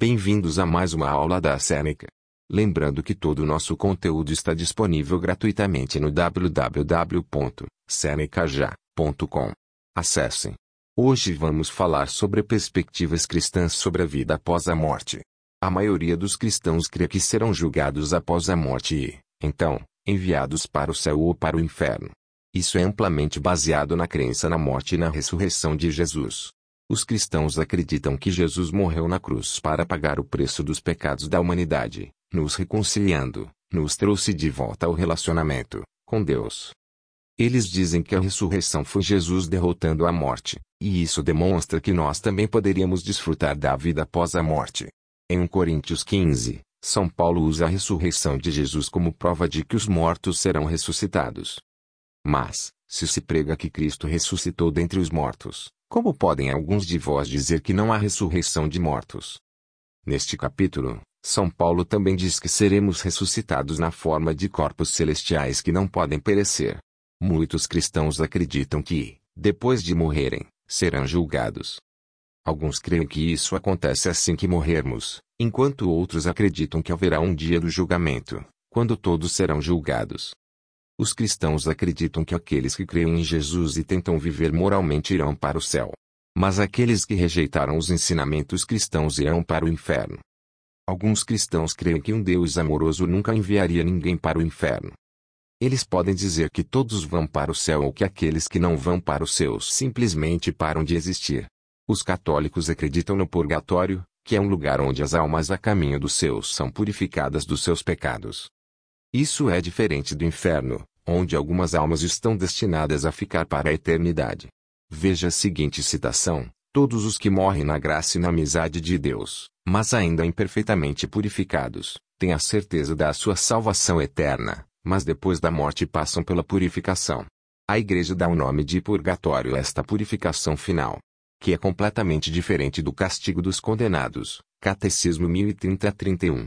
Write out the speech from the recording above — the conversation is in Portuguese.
Bem-vindos a mais uma aula da Seneca. Lembrando que todo o nosso conteúdo está disponível gratuitamente no www.senecaja.com. Acessem. Hoje vamos falar sobre perspectivas cristãs sobre a vida após a morte. A maioria dos cristãos crê que serão julgados após a morte e, então, enviados para o céu ou para o inferno. Isso é amplamente baseado na crença na morte e na ressurreição de Jesus. Os cristãos acreditam que Jesus morreu na cruz para pagar o preço dos pecados da humanidade, nos reconciliando, nos trouxe de volta ao relacionamento com Deus. Eles dizem que a ressurreição foi Jesus derrotando a morte, e isso demonstra que nós também poderíamos desfrutar da vida após a morte. Em 1 Coríntios 15, São Paulo usa a ressurreição de Jesus como prova de que os mortos serão ressuscitados. Mas, se se prega que Cristo ressuscitou dentre os mortos, como podem alguns de vós dizer que não há ressurreição de mortos? Neste capítulo, São Paulo também diz que seremos ressuscitados na forma de corpos celestiais que não podem perecer. Muitos cristãos acreditam que, depois de morrerem, serão julgados. Alguns creem que isso acontece assim que morrermos, enquanto outros acreditam que haverá um dia do julgamento, quando todos serão julgados. Os cristãos acreditam que aqueles que creem em Jesus e tentam viver moralmente irão para o céu. Mas aqueles que rejeitaram os ensinamentos cristãos irão para o inferno. Alguns cristãos creem que um Deus amoroso nunca enviaria ninguém para o inferno. Eles podem dizer que todos vão para o céu ou que aqueles que não vão para o céu simplesmente param de existir. Os católicos acreditam no purgatório, que é um lugar onde as almas a caminho do céu são purificadas dos seus pecados. Isso é diferente do inferno, onde algumas almas estão destinadas a ficar para a eternidade. Veja a seguinte citação: Todos os que morrem na graça e na amizade de Deus, mas ainda imperfeitamente purificados, têm a certeza da sua salvação eterna, mas depois da morte passam pela purificação. A Igreja dá o nome de purgatório a esta purificação final, que é completamente diferente do castigo dos condenados. Catecismo 1030 a 31.